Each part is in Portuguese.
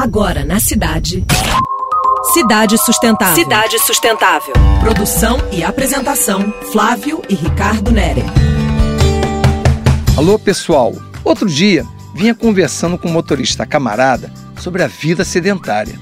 Agora na cidade. Cidade Sustentável. Cidade Sustentável. Produção e apresentação: Flávio e Ricardo Nere. Alô, pessoal. Outro dia vinha conversando com um motorista camarada sobre a vida sedentária.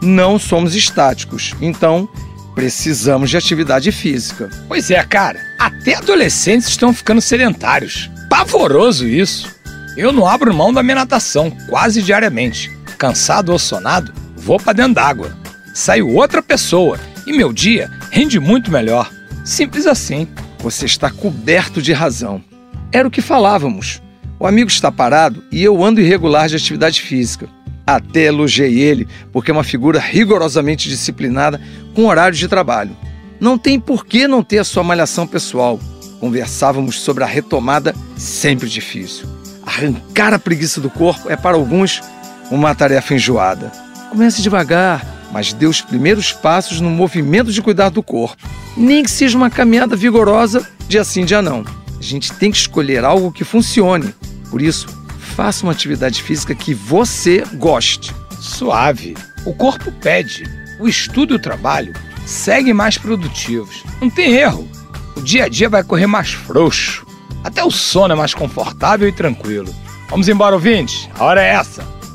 Não somos estáticos, então precisamos de atividade física. Pois é, cara. Até adolescentes estão ficando sedentários. Pavoroso isso. Eu não abro mão da minha natação quase diariamente. Cansado ou sonado, vou para dentro d'água. Saio outra pessoa e meu dia rende muito melhor. Simples assim. Você está coberto de razão. Era o que falávamos. O amigo está parado e eu ando irregular de atividade física. Até elogiei ele, porque é uma figura rigorosamente disciplinada com horários de trabalho. Não tem por que não ter a sua malhação pessoal. Conversávamos sobre a retomada sempre difícil. Arrancar a preguiça do corpo é para alguns uma tarefa enjoada. Comece devagar, mas dê os primeiros passos no movimento de cuidar do corpo. Nem que seja uma caminhada vigorosa, dia sim, dia não. A gente tem que escolher algo que funcione. Por isso, faça uma atividade física que você goste. Suave. O corpo pede. O estudo e o trabalho seguem mais produtivos. Não tem erro. O dia a dia vai correr mais frouxo. Até o sono é mais confortável e tranquilo. Vamos embora, ouvintes? A hora é essa.